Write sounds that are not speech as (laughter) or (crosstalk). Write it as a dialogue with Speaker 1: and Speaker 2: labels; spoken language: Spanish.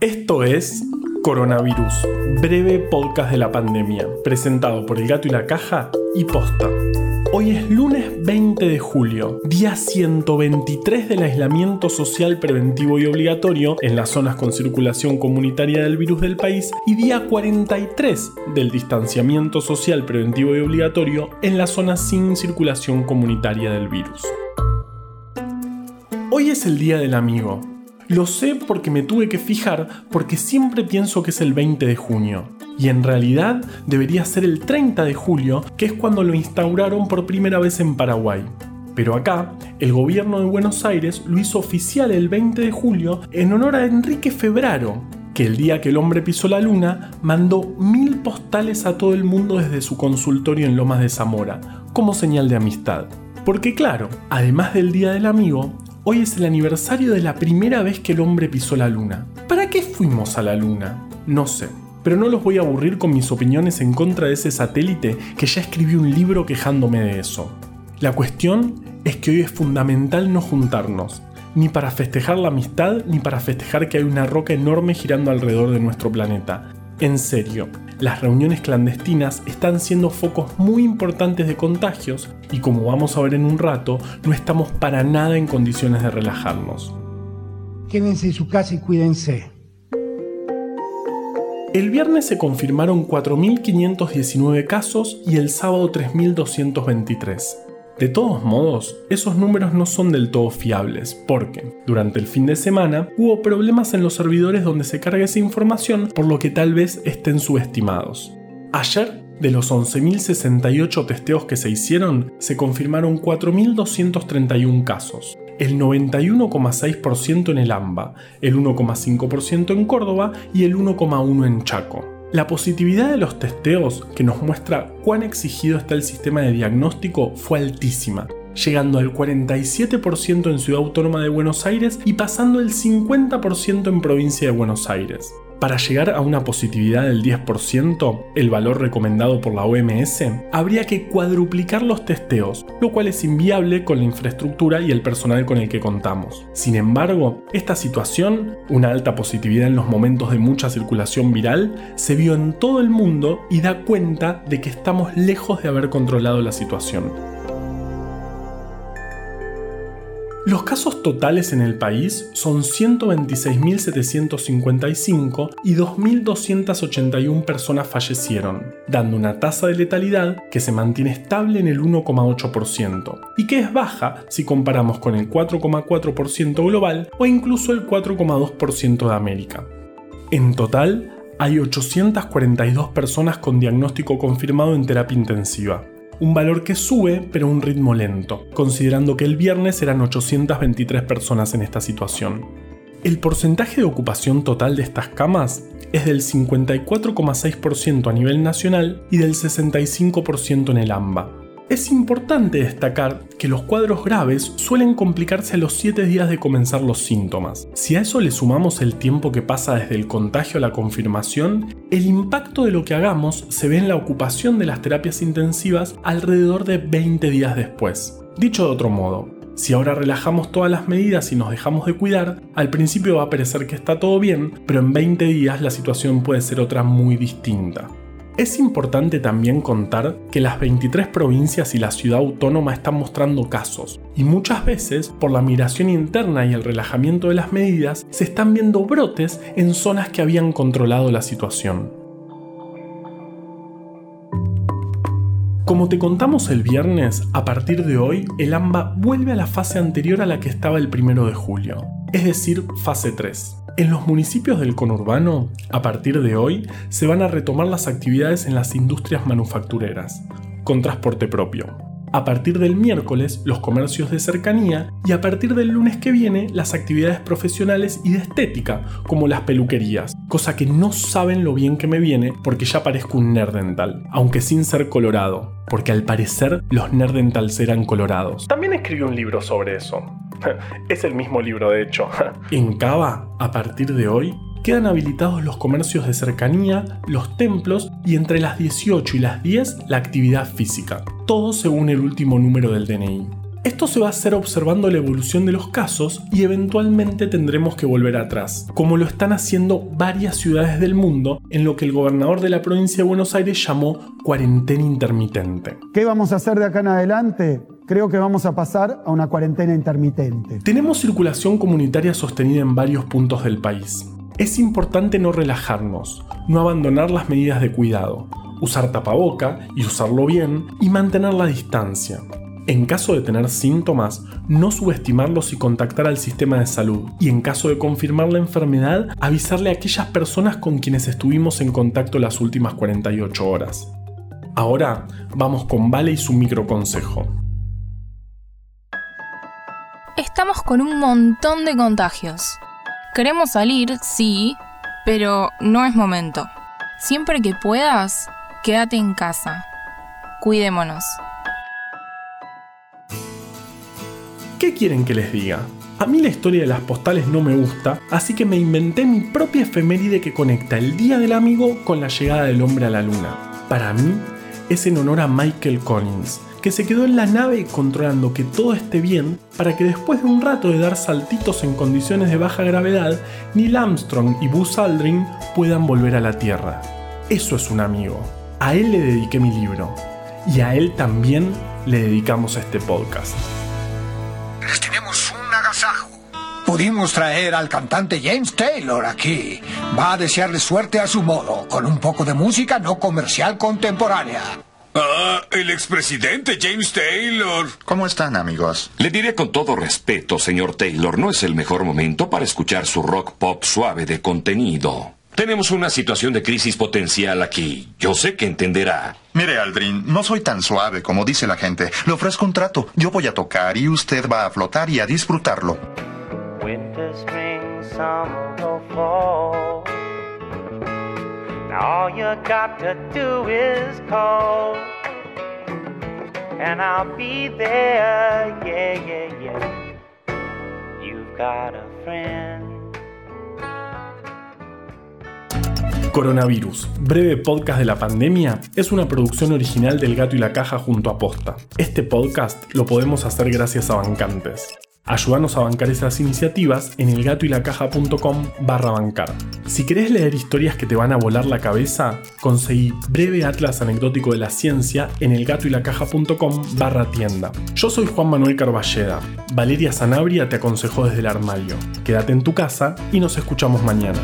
Speaker 1: Esto es Coronavirus, breve podcast de la pandemia, presentado por El Gato y la Caja y Posta. Hoy es lunes 20 de julio, día 123 del aislamiento social preventivo y obligatorio en las zonas con circulación comunitaria del virus del país y día 43 del distanciamiento social preventivo y obligatorio en las zonas sin circulación comunitaria del virus. Hoy es el Día del Amigo, lo sé porque me tuve que fijar porque siempre pienso que es el 20 de junio. Y en realidad debería ser el 30 de julio, que es cuando lo instauraron por primera vez en Paraguay. Pero acá, el gobierno de Buenos Aires lo hizo oficial el 20 de julio en honor a Enrique Febraro, que el día que el hombre pisó la luna mandó mil postales a todo el mundo desde su consultorio en Lomas de Zamora, como señal de amistad. Porque claro, además del Día del Amigo, Hoy es el aniversario de la primera vez que el hombre pisó la luna. ¿Para qué fuimos a la luna? No sé. Pero no los voy a aburrir con mis opiniones en contra de ese satélite que ya escribí un libro quejándome de eso. La cuestión es que hoy es fundamental no juntarnos, ni para festejar la amistad, ni para festejar que hay una roca enorme girando alrededor de nuestro planeta. En serio, las reuniones clandestinas están siendo focos muy importantes de contagios y como vamos a ver en un rato, no estamos para nada en condiciones de relajarnos.
Speaker 2: Quédense en su casa y cuídense.
Speaker 1: El viernes se confirmaron 4.519 casos y el sábado 3.223. De todos modos, esos números no son del todo fiables, porque durante el fin de semana hubo problemas en los servidores donde se carga esa información, por lo que tal vez estén subestimados. Ayer, de los 11.068 testeos que se hicieron, se confirmaron 4.231 casos, el 91,6% en el AMBA, el 1,5% en Córdoba y el 1,1% en Chaco. La positividad de los testeos, que nos muestra cuán exigido está el sistema de diagnóstico, fue altísima, llegando al 47% en Ciudad Autónoma de Buenos Aires y pasando el 50% en Provincia de Buenos Aires. Para llegar a una positividad del 10%, el valor recomendado por la OMS, habría que cuadruplicar los testeos, lo cual es inviable con la infraestructura y el personal con el que contamos. Sin embargo, esta situación, una alta positividad en los momentos de mucha circulación viral, se vio en todo el mundo y da cuenta de que estamos lejos de haber controlado la situación. Los casos totales en el país son 126.755 y 2.281 personas fallecieron, dando una tasa de letalidad que se mantiene estable en el 1,8% y que es baja si comparamos con el 4,4% global o incluso el 4,2% de América. En total, hay 842 personas con diagnóstico confirmado en terapia intensiva, un valor que sube pero a un ritmo lento, considerando que el viernes eran 823 personas en esta situación. El porcentaje de ocupación total de estas camas es del 54,6% a nivel nacional y del 65% en el AMBA, es importante destacar que los cuadros graves suelen complicarse a los 7 días de comenzar los síntomas. Si a eso le sumamos el tiempo que pasa desde el contagio a la confirmación, el impacto de lo que hagamos se ve en la ocupación de las terapias intensivas alrededor de 20 días después. Dicho de otro modo, si ahora relajamos todas las medidas y nos dejamos de cuidar, al principio va a parecer que está todo bien, pero en 20 días la situación puede ser otra muy distinta. Es importante también contar que las 23 provincias y la ciudad autónoma están mostrando casos, y muchas veces, por la migración interna y el relajamiento de las medidas, se están viendo brotes en zonas que habían controlado la situación. Como te contamos el viernes, a partir de hoy, el AMBA vuelve a la fase anterior a la que estaba el primero de julio, es decir, fase 3. En los municipios del conurbano, a partir de hoy, se van a retomar las actividades en las industrias manufactureras, con transporte propio. A partir del miércoles, los comercios de cercanía y a partir del lunes que viene, las actividades profesionales y de estética, como las peluquerías, cosa que no saben lo bien que me viene porque ya parezco un nerd dental, aunque sin ser colorado, porque al parecer los nerd eran colorados. También escribí un libro sobre eso. (laughs) es el mismo libro, de hecho. (laughs) en Cava, a partir de hoy, quedan habilitados los comercios de cercanía, los templos y entre las 18 y las 10 la actividad física, todo según el último número del DNI. Esto se va a hacer observando la evolución de los casos y eventualmente tendremos que volver atrás, como lo están haciendo varias ciudades del mundo en lo que el gobernador de la provincia de Buenos Aires llamó cuarentena intermitente.
Speaker 3: ¿Qué vamos a hacer de acá en adelante? Creo que vamos a pasar a una cuarentena intermitente.
Speaker 1: Tenemos circulación comunitaria sostenida en varios puntos del país. Es importante no relajarnos, no abandonar las medidas de cuidado, usar tapaboca y usarlo bien y mantener la distancia. En caso de tener síntomas, no subestimarlos y contactar al sistema de salud. Y en caso de confirmar la enfermedad, avisarle a aquellas personas con quienes estuvimos en contacto las últimas 48 horas. Ahora vamos con Vale y su microconsejo.
Speaker 4: Estamos con un montón de contagios. Queremos salir, sí, pero no es momento. Siempre que puedas, quédate en casa. Cuidémonos.
Speaker 1: ¿Qué quieren que les diga? A mí la historia de las postales no me gusta, así que me inventé mi propia efeméride que conecta el Día del Amigo con la llegada del hombre a la luna. Para mí, es en honor a Michael Collins, que se quedó en la nave controlando que todo esté bien para que después de un rato de dar saltitos en condiciones de baja gravedad, Neil Armstrong y Buzz Aldrin puedan volver a la Tierra. Eso es un amigo. A él le dediqué mi libro. Y a él también le dedicamos este podcast.
Speaker 5: Pudimos traer al cantante James Taylor aquí. Va a desearle suerte a su modo, con un poco de música no comercial contemporánea.
Speaker 6: Ah, el expresidente James Taylor.
Speaker 7: ¿Cómo están, amigos?
Speaker 8: Le diré con todo respeto, señor Taylor, no es el mejor momento para escuchar su rock pop suave de contenido. Tenemos una situación de crisis potencial aquí. Yo sé que entenderá.
Speaker 7: Mire, Aldrin, no soy tan suave como dice la gente. Le ofrezco un trato. Yo voy a tocar y usted va a flotar y a disfrutarlo. Winter, spring, summer fall. All you got to do is call. And I'll be there.
Speaker 1: Coronavirus, breve podcast de la pandemia, es una producción original del Gato y la Caja junto a Posta. Este podcast lo podemos hacer gracias a bancantes. Ayúdanos a bancar esas iniciativas en elgatoylacaja.com barra bancar. Si querés leer historias que te van a volar la cabeza, conseguí Breve Atlas Anecdótico de la Ciencia en elgatoylacaja.com barra tienda. Yo soy Juan Manuel Carballeda. Valeria Sanabria te aconsejó desde el armario. Quédate en tu casa y nos escuchamos mañana.